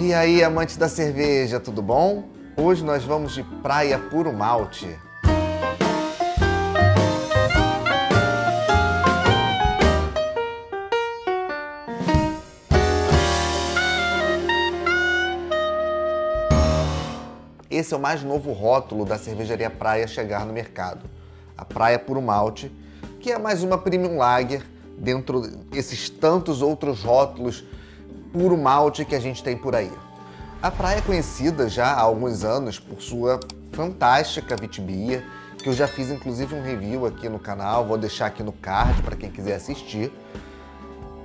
E aí, amantes da cerveja, tudo bom? Hoje nós vamos de Praia Puro Malte. Esse é o mais novo rótulo da cervejaria Praia chegar no mercado. A Praia Puro Malte, que é mais uma premium lager dentro desses tantos outros rótulos puro malte que a gente tem por aí. A praia é conhecida já há alguns anos por sua fantástica vitibia, que eu já fiz inclusive um review aqui no canal, vou deixar aqui no card para quem quiser assistir.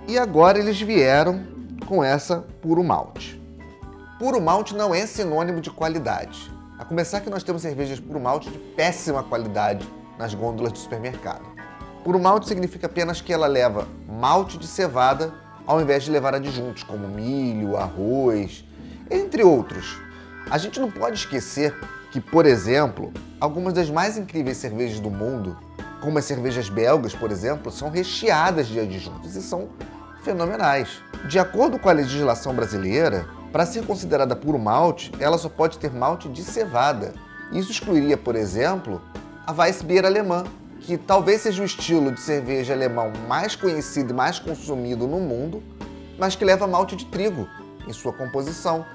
E agora eles vieram com essa puro malte. Puro malte não é sinônimo de qualidade. A começar que nós temos cervejas puro malte de péssima qualidade nas gôndolas do supermercado. Puro malte significa apenas que ela leva malte de cevada ao invés de levar adjuntos como milho, arroz, entre outros. A gente não pode esquecer que, por exemplo, algumas das mais incríveis cervejas do mundo, como as cervejas belgas, por exemplo, são recheadas de adjuntos e são fenomenais. De acordo com a legislação brasileira, para ser considerada puro malte, ela só pode ter malte de cevada. Isso excluiria, por exemplo, a Weissbier alemã, que talvez seja o estilo de cerveja alemão mais conhecido e mais consumido no mundo, mas que leva malte de trigo em sua composição.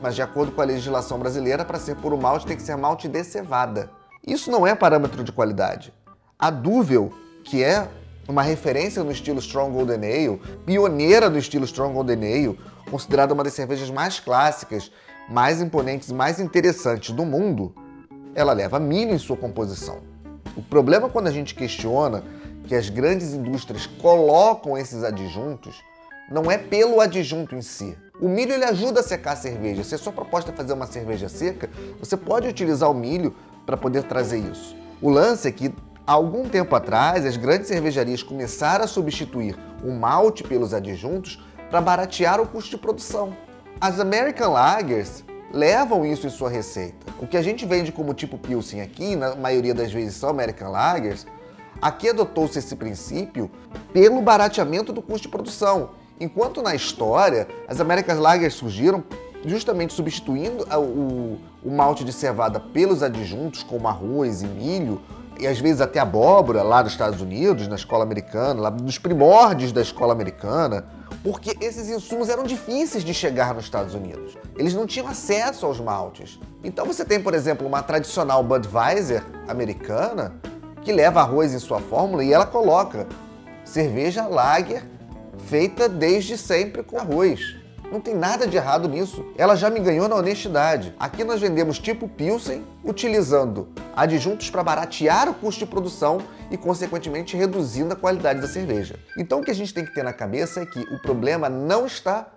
Mas de acordo com a legislação brasileira, para ser puro malte tem que ser malte de cevada. Isso não é parâmetro de qualidade. A Duvel, que é uma referência no estilo Strong Golden Ale, pioneira do estilo Strong Golden Ale, considerada uma das cervejas mais clássicas, mais imponentes mais interessantes do mundo, ela leva milho em sua composição. O problema quando a gente questiona que as grandes indústrias colocam esses adjuntos não é pelo adjunto em si. O milho ele ajuda a secar a cerveja. Se a sua proposta é fazer uma cerveja seca, você pode utilizar o milho para poder trazer isso. O lance é que há algum tempo atrás as grandes cervejarias começaram a substituir o malte pelos adjuntos para baratear o custo de produção. As American Lagers levam isso em sua receita. O que a gente vende como tipo Pilsen aqui, na maioria das vezes são American Lagers, aqui adotou-se esse princípio pelo barateamento do custo de produção. Enquanto na história, as American Lagers surgiram justamente substituindo o, o malte de cevada pelos adjuntos, como arroz e milho, e às vezes até abóbora lá nos Estados Unidos, na escola americana, lá nos primórdios da escola americana, porque esses insumos eram difíceis de chegar nos Estados Unidos. Eles não tinham acesso aos maltes. Então você tem, por exemplo, uma tradicional Budweiser americana que leva arroz em sua fórmula e ela coloca cerveja lager feita desde sempre com arroz. Não tem nada de errado nisso. Ela já me ganhou na honestidade. Aqui nós vendemos tipo Pilsen, utilizando adjuntos para baratear o custo de produção e, consequentemente, reduzindo a qualidade da cerveja. Então, o que a gente tem que ter na cabeça é que o problema não está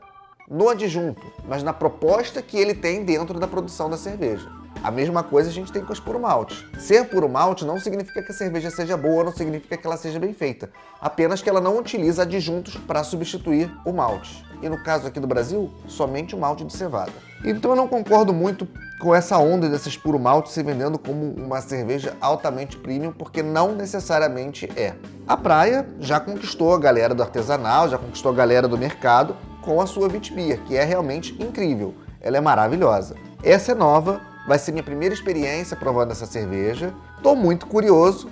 no adjunto, mas na proposta que ele tem dentro da produção da cerveja. A mesma coisa a gente tem com os puro malte. Ser puro malte não significa que a cerveja seja boa, não significa que ela seja bem feita. Apenas que ela não utiliza adjuntos para substituir o malte. E no caso aqui do Brasil, somente o malte de cevada. Então eu não concordo muito com essa onda desses puro malte se vendendo como uma cerveja altamente premium, porque não necessariamente é. A praia já conquistou a galera do artesanal, já conquistou a galera do mercado com a sua Vitbeer, que é realmente incrível. Ela é maravilhosa. Essa é nova, Vai ser minha primeira experiência provando essa cerveja. Tô muito curioso.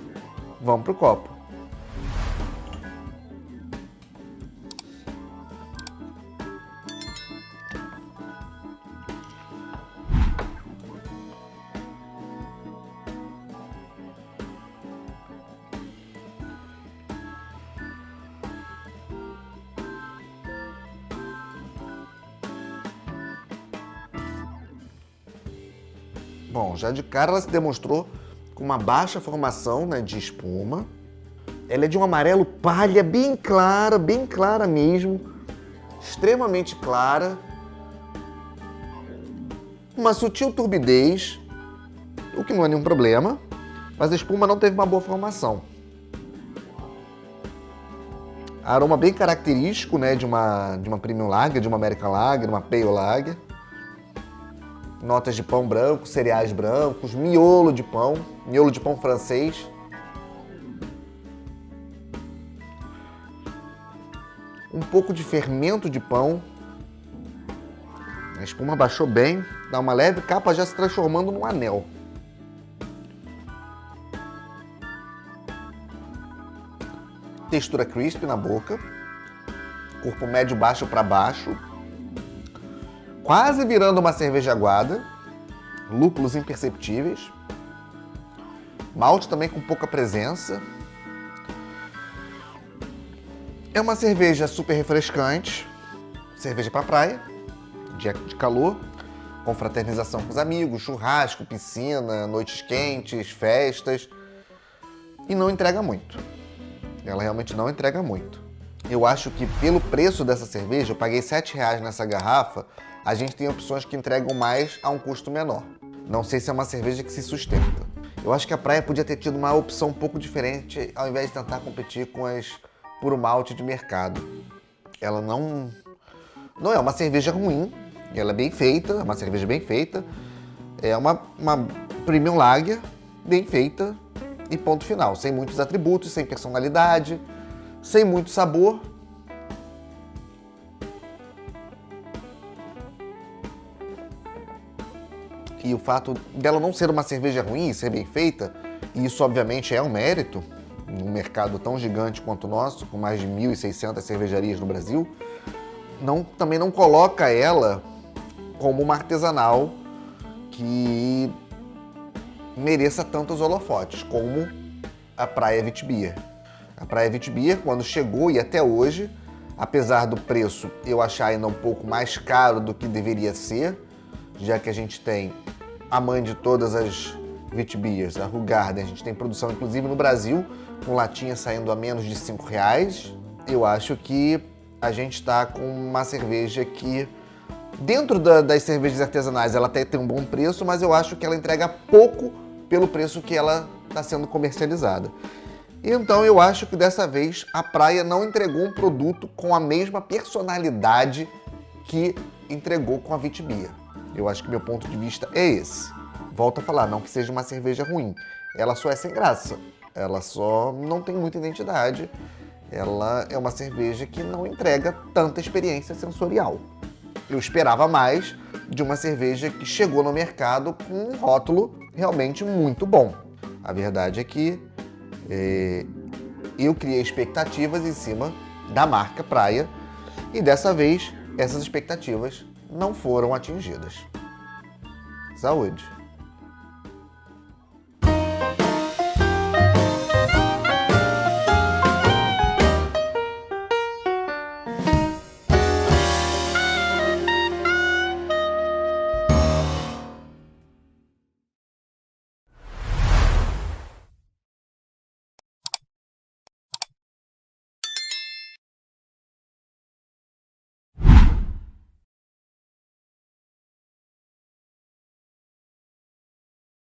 Vamos pro copo. Bom, já de cara ela se demonstrou com uma baixa formação né, de espuma. Ela é de um amarelo palha, bem clara, bem clara mesmo. Extremamente clara. Uma sutil turbidez, o que não é nenhum problema, mas a espuma não teve uma boa formação. Aroma bem característico né, de, uma, de uma Premium Lager, de uma American Lager, uma Pale Lager notas de pão branco, cereais brancos, miolo de pão, miolo de pão francês. Um pouco de fermento de pão. A espuma baixou bem, dá uma leve capa já se transformando num anel. Textura crisp na boca. Corpo médio baixo para baixo. Quase virando uma cerveja aguada. Lúpulos imperceptíveis. Malte também com pouca presença. É uma cerveja super refrescante. Cerveja para praia, dia de calor, confraternização com os amigos, churrasco, piscina, noites quentes, festas. E não entrega muito. Ela realmente não entrega muito. Eu acho que pelo preço dessa cerveja, eu paguei R$ reais nessa garrafa, a gente tem opções que entregam mais a um custo menor. Não sei se é uma cerveja que se sustenta. Eu acho que a praia podia ter tido uma opção um pouco diferente ao invés de tentar competir com as puro malte de mercado. Ela não, não é uma cerveja ruim, ela é bem feita, é uma cerveja bem feita. É uma, uma premium lager bem feita e ponto final, sem muitos atributos, sem personalidade, sem muito sabor. E o fato dela não ser uma cerveja ruim, ser bem feita, e isso obviamente é um mérito, num mercado tão gigante quanto o nosso, com mais de 1.600 cervejarias no Brasil, não, também não coloca ela como uma artesanal que mereça tantos holofotes como a Praia Vitibia. A Praia Vitibia, quando chegou e até hoje, apesar do preço eu achar ainda um pouco mais caro do que deveria ser, já que a gente tem a mãe de todas as Vitbiers, a Rugarden, a gente tem produção inclusive no Brasil, com latinha saindo a menos de 5 reais. Eu acho que a gente está com uma cerveja que dentro da, das cervejas artesanais ela até tem um bom preço, mas eu acho que ela entrega pouco pelo preço que ela está sendo comercializada. Então eu acho que dessa vez a praia não entregou um produto com a mesma personalidade que entregou com a Vitibia. Eu acho que meu ponto de vista é esse. Volto a falar, não que seja uma cerveja ruim, ela só é sem graça. Ela só não tem muita identidade. Ela é uma cerveja que não entrega tanta experiência sensorial. Eu esperava mais de uma cerveja que chegou no mercado com um rótulo realmente muito bom. A verdade é que é, eu criei expectativas em cima da marca Praia e dessa vez essas expectativas não foram atingidas. Saúde!